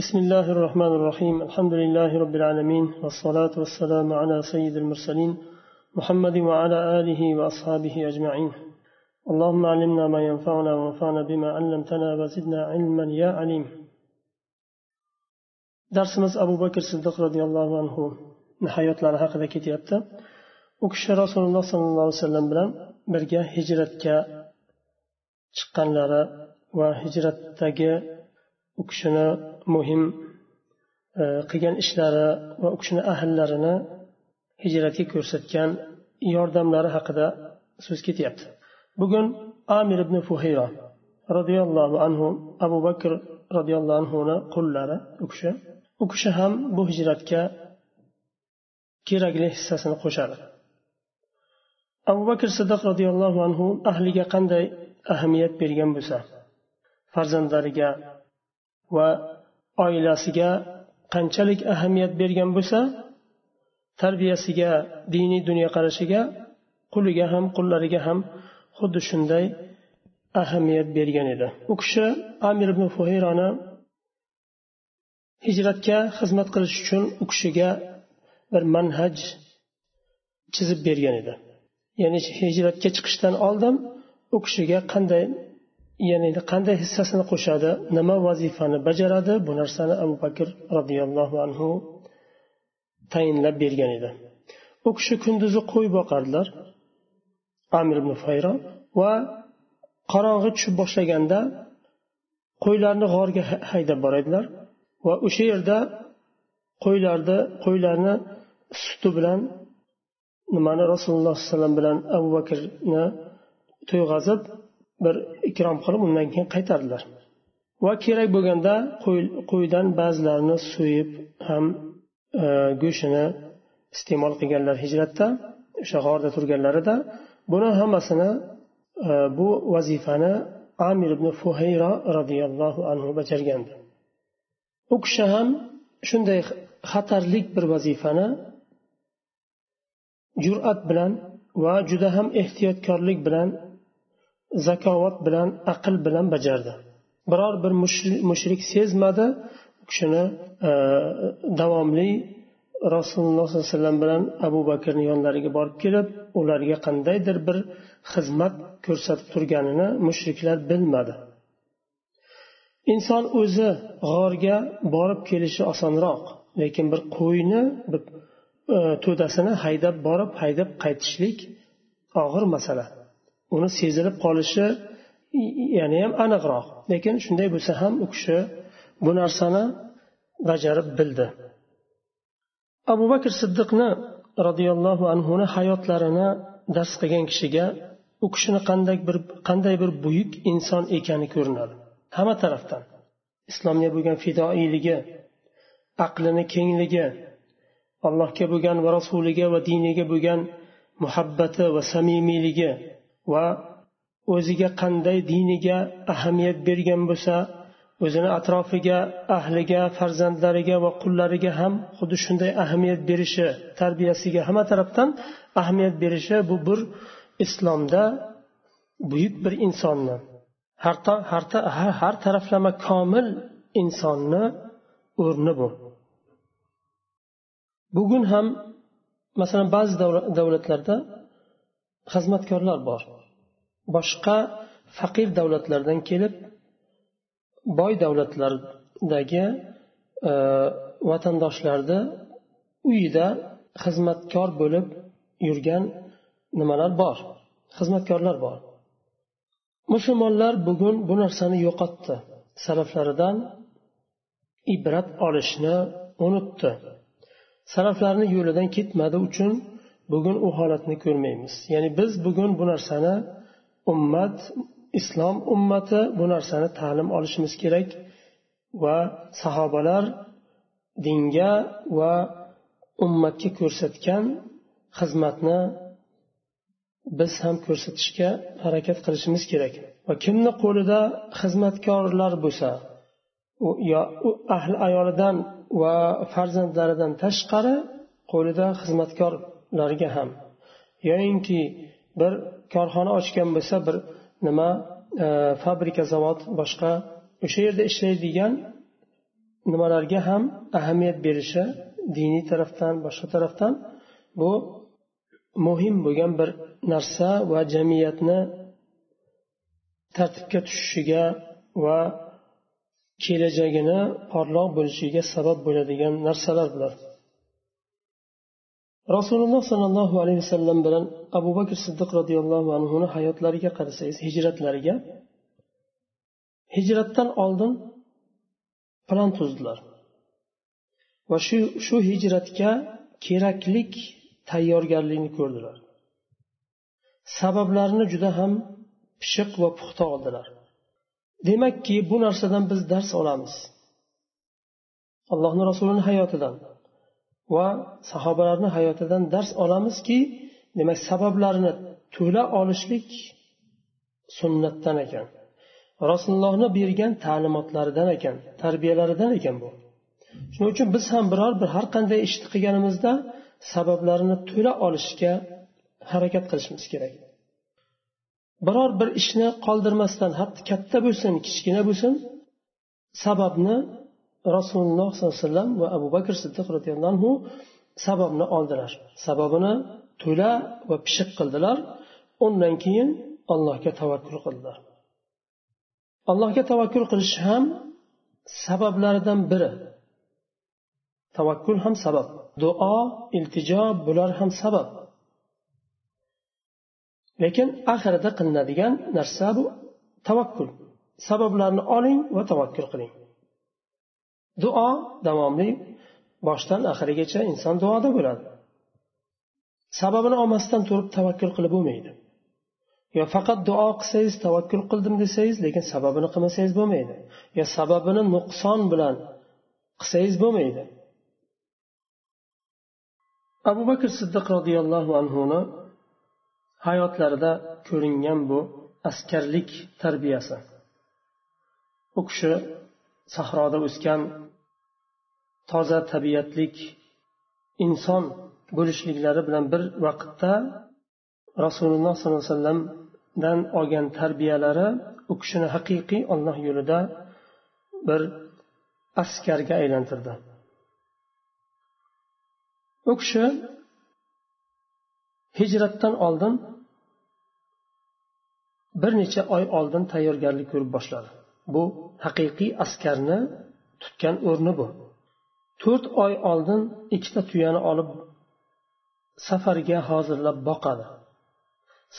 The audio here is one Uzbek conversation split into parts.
بسم الله الرحمن الرحيم. الحمد لله رب العالمين والصلاة والسلام على سيد المرسلين محمد وعلى آله وأصحابه أجمعين. اللهم علمنا ما ينفعنا وانفعنا بما علمتنا وزدنا علما يا عليم. درس أبو بكر الصديق رضي الله عنه نحية لرحق ذكي تيبت وكش رسول الله صلى الله عليه وسلم بلا برقى هجرتك شقن لرى وهجرتك u kishini muhim e, qilgan ishlari va u kishini ahllarini hijratga ko'rsatgan yordamlari haqida so'z ketyapti. Bugun amir ibn fuhayra roziyallohu anhu abu bakr roziyallohu anhuni qullari u kishi u kishi ham bu hijratga kerakli hissasini qo'shadi. Abu bakr siddiq roziyallohu anhu ahliga qanday ahamiyat bergan bo'lsa farzandlariga va oilasiga qanchalik ahamiyat bergan bo'lsa tarbiyasiga diniy dunyoqarashiga quliga ham qullariga ham xuddi shunday ahamiyat bergan edi. U kishi amir ibn fuhayroni hijratga xizmat qilish uchun u kishiga bir manhaj chizib bergan edi. Ya'ni hijratga chiqishdan oldin u kishiga qanday ya'ni qanday hissasini qo'shadi nima vazifani bajaradi bu narsani abu bakr roziyallohu anhu tayinlab bergan edi. U kishi kunduzi qo'y boqardilar amir ibn fayro va qorong'i tushib boshlaganda qo'ylarni g'orga haydab boradilar va o'sha yerda qo'ylarni qo'ylarni suti bilan nimani rasululloh sallallohu alayhi vasallam bilan abu bakrni to'yg'azib bir ikrom qilib undan keyin qaytardilar. Va kerak bo'lganda qo'ydan ba'zilarini so'yib ham e, go'shtini iste'mol qilganlar hijratda o'sha g'orda turganlarida. Buni hammasini e, bu vazifani amir ibn fuhayro roziyallohu anhu bajargandi. U kishi ham shunday xatarlik bir vazifani jur'at bilan va juda ham ehtiyotkorlik bilan zakovat bilan aql bilan bajardi. Biror bir mushrik sezmadi u kishini e, davomli rasululloh sollallohu alayhi vasallam bilan abu bakrni yonlariga borib kelib ularga qandaydir bir xizmat ko'rsatib turganini mushriklar bilmadi. Inson o'zi g'orga borib kelishi osonroq lekin bir qo'yni bir e, to'dasini haydab borib haydab qaytishlik og'ir masala. Uni sezilib qolishi yana ham aniqroq. Lekin shunday bo'lsa ham u kishi bu narsani bajarib bildi. Abu bakr siddiqni roziyallohu anhuni hayotlarini dars qilgan kishiga u kishini qanday bir qanday bir buyuk inson ekani ko'rinadi. Hamma tarafdan. Islomga bo'lgan fidoiyligi aqlini kengligi allohga bo'lgan va rasuliga va diniga bo'lgan muhabbati va samimiyligi va o'ziga qanday diniga ahamiyat bergan bo'lsa o'zini atrofiga ahliga farzandlariga va qullariga ham xuddi shunday ahamiyat berishi tarbiyasiga hamma tarafdan ahamiyat berishi bu bir islomda buyuk bir insonni har, har, har, taraflama komil insonni o'rni bu. Bugun ham masalan ba'zi davlatlarda xizmatkorlar bor. Boshqa faqir davlatlardan kelib boy davlatlardagi e, vatandoshlarni uyida xizmatkor bo'lib yurgan nimalar bor? Xizmatkorlar bor. Musulmonlar bugun bu narsani yo'qotdi. Salaflaridan ibrat olishni unutdi. Salaflarni yo'lidan ketmadi uchun bugun u holatni ko'rmaymiz. Ya'ni biz bugun bu narsani ummat islom ummati bu narsani ta'lim olishimiz kerak va sahobalar dinga va ummatga ko'rsatgan xizmatni biz ham ko'rsatishga harakat qilishimiz kerak. Va kimni qo'lida xizmatkorlar bo'lsa yo ahli ayolidan va farzandlaridan tashqari qo'lida xizmatkorlarga ham. Yoyinki bir korxona ochgan bo'lsa bir nima e, fabrika zavod boshqa o'sha yerda ishlaydigan nimalarga ham ahamiyat berishi diniy tarafdan boshqa tarafdan bu muhim bo'lgan bir narsa va jamiyatni tartibga tushishiga va kelajagini porloq bo'lishiga sabab bo'ladigan narsalar bular. Rasululloh sollallohu alayhi vasallam bilan abu bakr siddiq roziyallohu anhuni hayotlariga qarasangiz hijratlariga hijratdan oldin plan tuzdilar. Va shu shu hijratga keraklik tayyorgarlikni ko'rdilar. Sabablarini juda ham pishiq va puxta oldilar. Demakki bu narsadan biz dars olamiz. Allohni rasulini hayotidan. Va sahobalarni hayotidan dars olamizki demak sabablarini to'la olishlik sunnatdan ekan. Rasulullohni bergan ta'limotlaridan ekan tarbiyalaridan ekan bu. Shuning uchun biz ham biror bir har qanday ishni qilganimizda sabablarini to'la olishga harakat qilishimiz kerak. Biror bir ishni qoldirmasdan hatto katta bo'lsin kichkina bo'lsin sababni rasululloh sollallohu alayhi vasallam va abu bakr siddiq roziyallohu anhu sababni oldilar. Sababini to'la va pishiq qildilar. Undan keyin allohga tavakkul qildilar. Allohga tavakkul qilish ham sabablaridan biri. Tavakkul ham sabab. Duo iltijo bular ham sabab. Lekin oxirida qilinadigan narsa bu tavakkul. Sabablarni oling va tavakkul qiling. Duo davomli boshdan oxirigacha inson duoda bo'ladi. Sababini olmasdan turib tavakkul qilib bo'lmaydi. Yo faqat duo qilsangiz tavakkul qildim desangiz lekin sababini qilmasangiz bo'lmaydi. Yo sababini nuqson bilan qilsangiz bo'lmaydi. Abu bakr siddiq roziyallohu anhuni hayotlarida ko'ringan bu askarlik tarbiyasi. U kishi sahroda o'sgan toza tabiatlik inson bo'lishliklari bilan bir vaqtda rasululloh sollallohu alayhi vasallamdan olgan tarbiyalari u kishini haqiqiy olloh yo'lida bir askarga aylantirdi. U kishi hijratdan oldin bir necha oy oldin tayyorgarlik ko'rib boshladi. Bu haqiqiy askarni tutgan o'rni bu. To'rt oy oldin ikkita tuyani olib safarga hozirlab boqadi.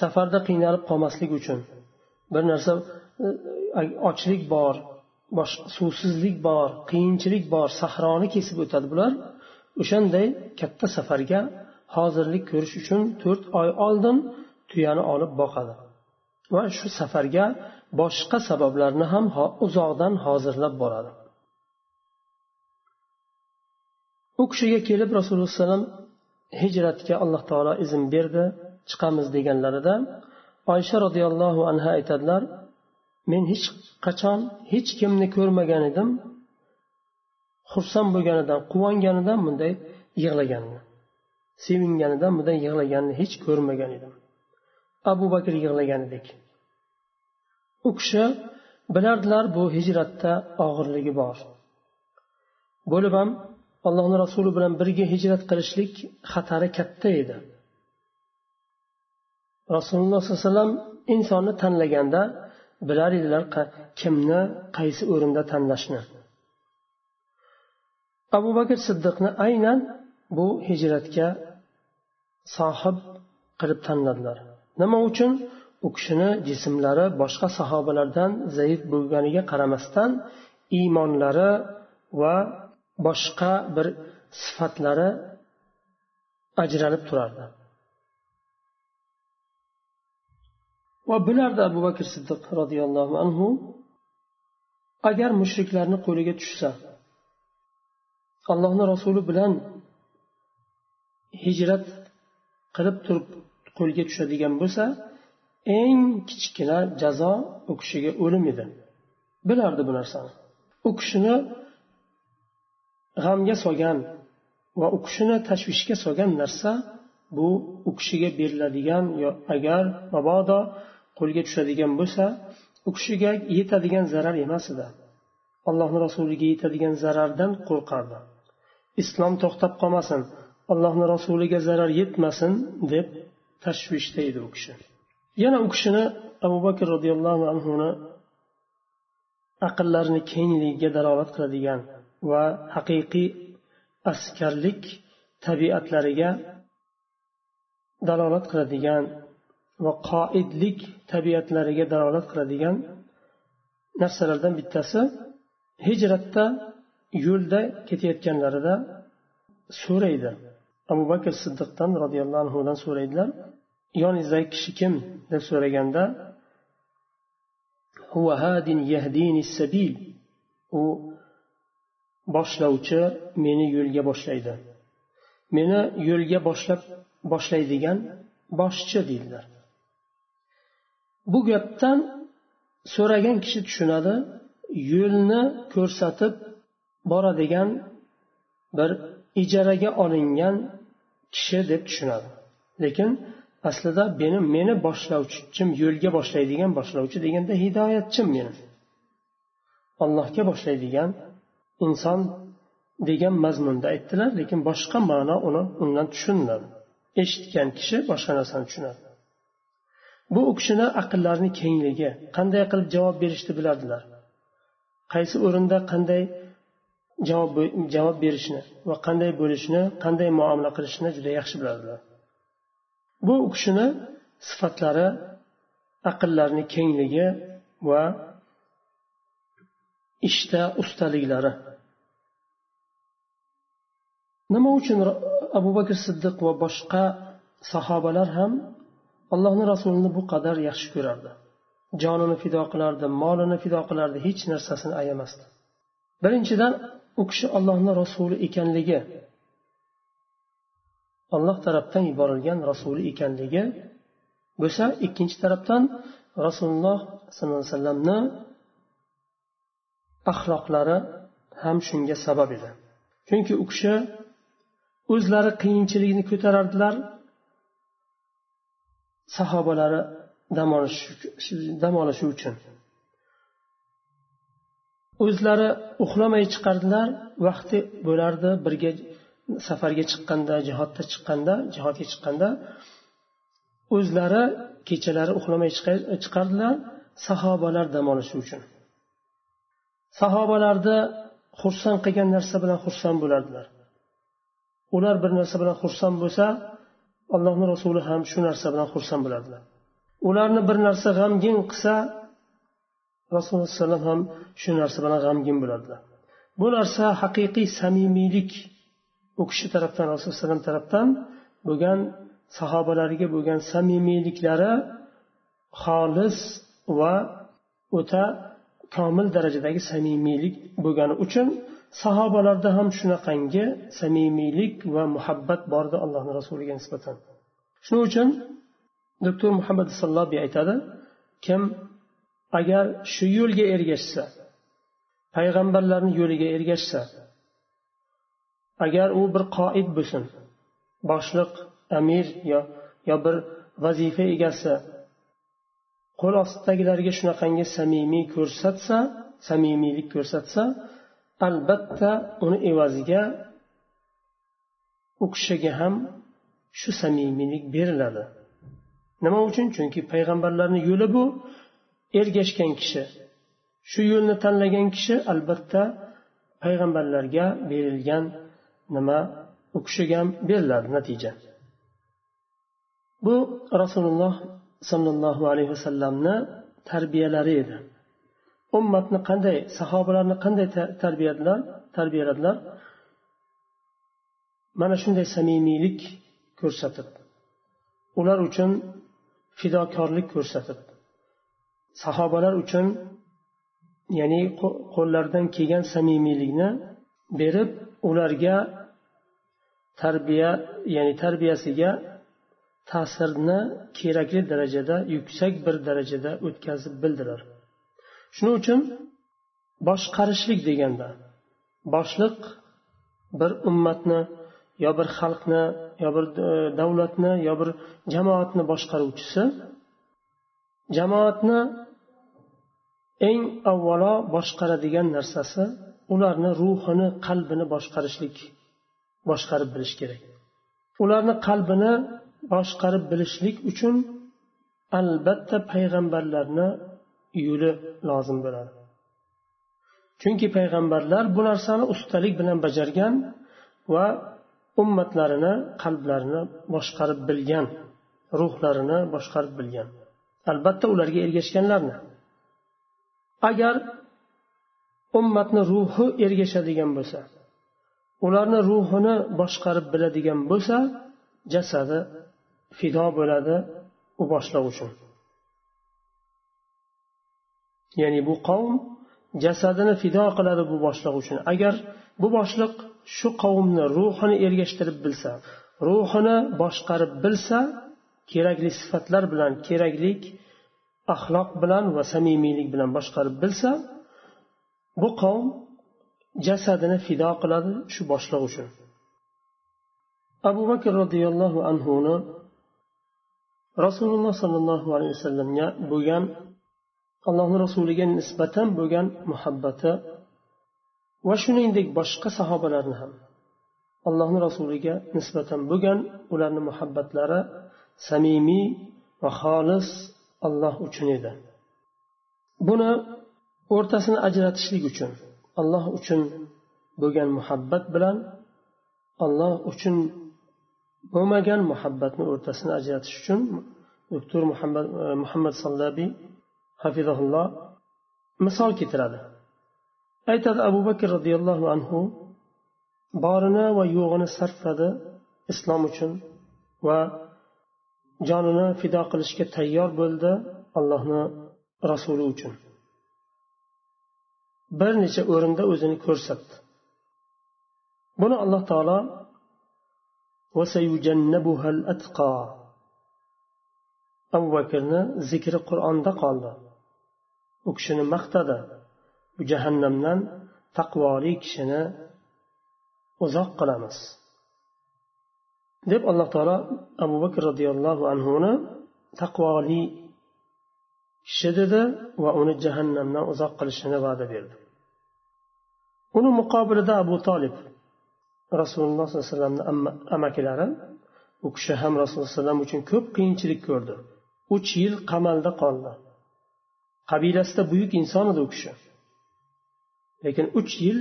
Safarda qiynalib qolmaslik uchun bir narsa e, e, ochlik bor suvsizlik bor qiyinchilik bor sahroni kesib o'tadi bular. O'shanday katta safarga hozirlik ko'rish uchun to'rt oy oldin tuyani olib boqadi. Va shu safarga boshqa sabablarni ham uzoqdan hozirlab boradi. U kishiga kelib rasululloh alayhi hijratga alloh taolo izn berdi chiqamiz deganlarida oysha roziyallohu anha aytadilar men hech qachon hech kimni ko'rmagan edim xursand bo'lganidan quvonganidan bunday yig'laganini sevinganidan bunday yig'laganini hech ko'rmagan edim. Abu bakr yig'laganidek. U kishi bilardilar bu hijratda og'irligi bor. Bo'lib ham allohni rasuli bilan birga hijrat qilishlik xatari katta edi. Rasululloh sollallohu alayhi vasallam insonni tanlaganda bilar edilar kimni qaysi o'rinda tanlashni. Abu bakr siddiqni aynan bu hijratga sohib qilib tanladilar. Nima uchun? U kishini jismlari boshqa sahobalardan zaif bo'lganiga qaramasdan iymonlari va boshqa bir sifatlari ajralib turardi. Va bilardi abu bakr siddiq roziyallohu anhu agar mushriklarni qo'liga tushsa allohni rasuli bilan hijrat qilib turib qo'lga tushadigan bo'lsa eng kichkina jazo u kishiga o'lim edi. Bilardi bu narsani. U kishini g'amga solgan va u kishini tashvishga solgan narsa bu u kishiga beriladigan yo agar mabodo qo'lga tushadigan bo'lsa u kishiga yetadigan zarar emas edi. Allohni rasuliga yetadigan zarardan qo'rqardi. Islom to'xtab qolmasin allohni rasuliga zarar yetmasin deb tashvishda edi u kishi. Yana u kishini abu bakr roziyallohu anhuni aqllarini kengligiga dalolat qiladigan va haqiqiy askarlik tabiatlariga dalolat qiladigan va qoidlik tabiatlariga dalolat qiladigan narsalardan bittasi hijratda yo'lda ketayotganlarida so'raydi. Abu bakr siddiqdan roziyallohu anhudan so'raydilar. Yoningizdagi kishi kim deb so'raganda u boshlovchi meni yo'lga boshlaydi. Meni yo'lga boshlab boshlaydigan boshchi deydilar. Bu gapdan so'ragan kishi tushunadi yo'lni ko'rsatib boradigan bir ijaraga olingan kishi deb tushunadi. Lekin aslida meni meni boshlovchim yo'lga boshlaydigan boshlovchi deganda hidoyatchim meni. Allohga boshlaydigan inson degan mazmunda aytdilar lekin boshqa ma'no uni undan tushuniladi eshitgan kishi boshqa narsani tushunadi. Bu u kishini aqllarini kengligi qanday qilib javob berishni bilardilar qaysi o'rinda qanday javob javob berishni va qanday bo'lishni qanday muomala qilishni juda yaxshi bilardilar bu u kishini sifatlari aqllarini kengligi va ishda ustaliklari. Nima uchun abu bakr siddiq va boshqa sahobalar ham allohni rasulini bu qadar yaxshi ko'rardi? Jonini fido qilardi molini fido qilardi hech narsasini ayamasdi. Birinchidan u kishi ollohni rasuli ekanligi alloh tarafdan yuborilgan rasuli ekanligi bo'lsa ikkinchi tarafdan rasululloh sollallohu alayhi vasallamni axloqlari ham shunga sabab edi. Chunki u kishi o'zlari qiyinchilikni ko'tarardilar sahobalari dam olishi uchun. O'zlari uxlamay chiqardilar vaqti bo'lardi birga safarga chiqqanda jihodda chiqqanda jihodga chiqqanda o'zlari kechalari uxlamay chiqardilar sahobalar dam olishi uchun. Sahobalarni xursand qilgan narsa bilan xursand bo'lardilar. Ular bir narsa bilan xursand bo'lsa allohni rasuli ham shu narsa bilan xursand bo'ladilar ularni bir narsa g'amgin qilsa rasululloh alayhi ham shu narsa bilan g'amgin bo'ladilar bu narsa haqiqiy samimiylik u kishi tarafdan rasululloh alayhi tarafdan bo'lgan sahobalariga bo'lgan samimiyliklari xolis va o'ta komil darajadagi samimiylik bo'lgani uchun sahobalarda ham shunaqangi samimiylik va muhabbat bor edi allohni rasuliga nisbatan. Shuning uchun doktor muhammad sallobiy aytadi kim agar shu yo'lga ergashsa payg'ambarlarni yo'liga ergashsa agar u bir qoid bo'lsin boshliq amir yo yo bir vazifa egasi qo'l ostidagilarga shunaqangi samimiy ko'rsatsa samimiylik ko'rsatsa albatta uni evaziga u kishiga ham shu samimiylik beriladi. Nima uchun? Chunki payg'ambarlarni yo'li bu. Ergashgan kishi shu yo'lni tanlagan kishi albatta payg'ambarlarga berilgan nima? U kishiga ham beriladi natija. Bu rasululloh sollallohu alayhi vasallamni tarbiyalari edi. Ummatni qanday sahobalarni qanday tarbiyaladilar tarbiyaladilar? Mana shunday samimiylik ko'rsatib ular uchun fidokorlik ko'rsatib sahobalar uchun ya'ni qo'llaridan kelgan samimiylikni berib ularga tarbiya ya'ni tarbiyasiga ta'sirni kerakli darajada yuksak bir darajada o'tkazib bildirar. Shuning uchun boshqarishlik deganda boshliq bir ummatni yo bir xalqni yo bir e, davlatni yo bir jamoatni boshqaruvchisi jamoatni eng avvalo boshqaradigan narsasi ularni ruhini qalbini boshqarishlik boshqarib bilish kerak. Ularni qalbini boshqarib bilishlik uchun albatta payg'ambarlarni yo'li lozim bo'ladi. Chunki payg'ambarlar bu narsani ustalik bilan bajargan va ummatlarini qalblarini boshqarib bilgan ruhlarini boshqarib bilgan. Albatta ularga ergashganlarni. Agar ummatni ruhi ergashadigan bo'lsa ularni ruhini boshqarib biladigan bo'lsa jasadi fido bo'ladi u boshliq uchun. Ya'ni bu qavm jasadini fido qiladi bu boshliq uchun. Agar bu boshliq shu qavmni ruhini ergashtirib bilsa ruhini boshqarib bilsa kerakli sifatlar bilan kerakli axloq bilan va samimiylik bilan boshqarib bilsa bu qavm jasadini fido qiladi shu boshliq uchun. Abu bakr roziyallohu anhuni rasululloh sollallohu alayhi vasallamga bo'lgan allohni rasuliga nisbatan bo'lgan muhabbati va shuningdek boshqa sahobalarni ham allohni rasuliga nisbatan bo'lgan ularni muhabbatlari samimiy va xolis alloh uchun edi. Buni o'rtasini ajratishlik uchun alloh uchun bo'lgan muhabbat bilan alloh uchun bo'lmagan muhabbatni o'rtasini ajratish uchun doktor muhammad e, muhammad sallabiy hafizahulloh misol keltiradi. Aytadi abu bakr roziyallohu anhu borini va yo'g'ini sarfladi islom uchun va jonini fido qilishga tayyor bo'ldi allohni rasuli uchun. Bir necha o'rinda o'zini ko'rsatdi. Buni alloh taolo abu bakrni zikri qur'onda qoldi. U kishini maqtadi. Bu jahannamdan taqvoli kishini uzoq qilamiz. Deb alloh taolo abu bakr roziyallohu anhuni taqvoli kishi dedi va uni jahannamdan uzoq qilishini va'da berdi. Uni muqobilida abu tolib rasululloh sollallohu alayhi vasallamni amakilari u kishi ham rasululloh alayhi vasallam uchun ko'p qiyinchilik ko'rdi. Uch yil qamalda qoldi. Qabilasida buyuk inson edi u kishi. Lekin uch yil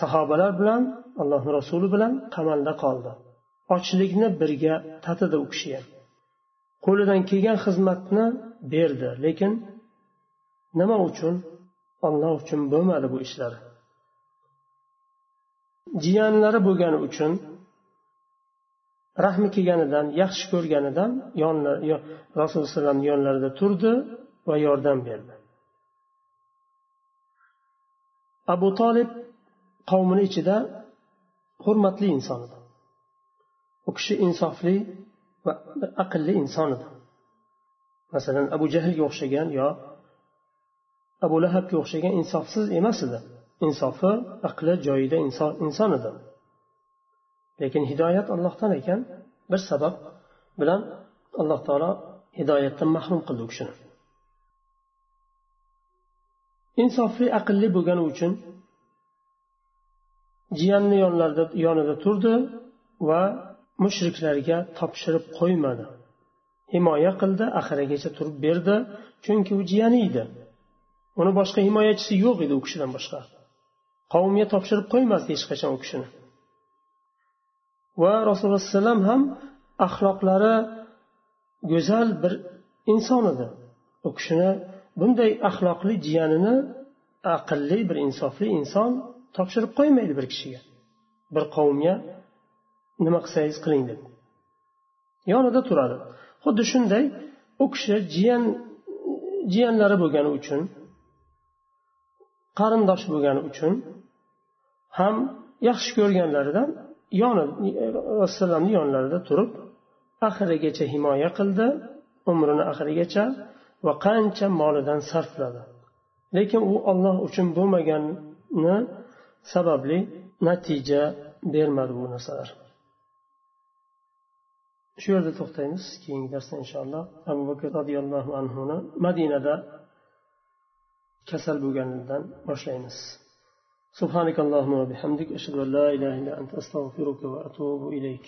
sahobalar bilan allohni rasuli bilan qamalda qoldi. Ochlikni birga tatidi u kishi ham qo'lidan kelgan xizmatni berdi lekin nima uchun? Olloh uchun bo'lmadi bu ishlar. Jiyanlari bo'lgani uchun rahmi kelganidan yaxshi ko'rganidan rasululloh alayhi vasallam yonlarida turdi va yordam berdi. Abu tolib qavmini ichida hurmatli inson edi. U kishi insofli va aqlli inson edi. Masalan abu jahlga o'xshagan yo abu lahabga o'xshagan insofsiz emas edi. Insofi aqli joyida inson inson edi. Lekin hidoyat ollohdan ekan bir sabab bilan alloh taolo hidoyatdan mahrum qildi u kishini. Insofli aqlli bo'lgani uchun jiyanni yonlarida yonida turdi va mushriklarga topshirib qo'ymadi. Himoya qildi oxirigacha turib berdi chunki u jiyani edi. Uni boshqa himoyachisi yo'q edi u kishidan boshqa. Qavmga topshirib qo'ymasdi hech qachon u kishini. Va rasululloh alayhivasallam ham axloqlari go'zal bir inson edi. U kishini bunday axloqli jiyanini aqlli bir insofli inson topshirib qo'ymaydi bir kishiga. Bir qavmga nima qilsangiz qiling deb yonida turadi. Xuddi shunday u kishi jiyan jiyanlari bo'lgani uchun qarindosh bo'lgani uchun ham yaxshi ko'rganlaridan yoni rasulullohni yonlarida turib oxirigacha himoya qildi umrini oxirigacha va qancha molidan sarfladi. Lekin u olloh uchun bo'lmagani sababli natija bermadi bu narsalar. Shu yerda to'xtaymiz keyingi darsda inshaalloh. Abu bakr roziyallohu anhuni madinada kasal bo'lganidan boshlaymiz. سبحانك اللهم وبحمدك أشهد أن لا إله إلا أنت أستغفرك وأتوب إليك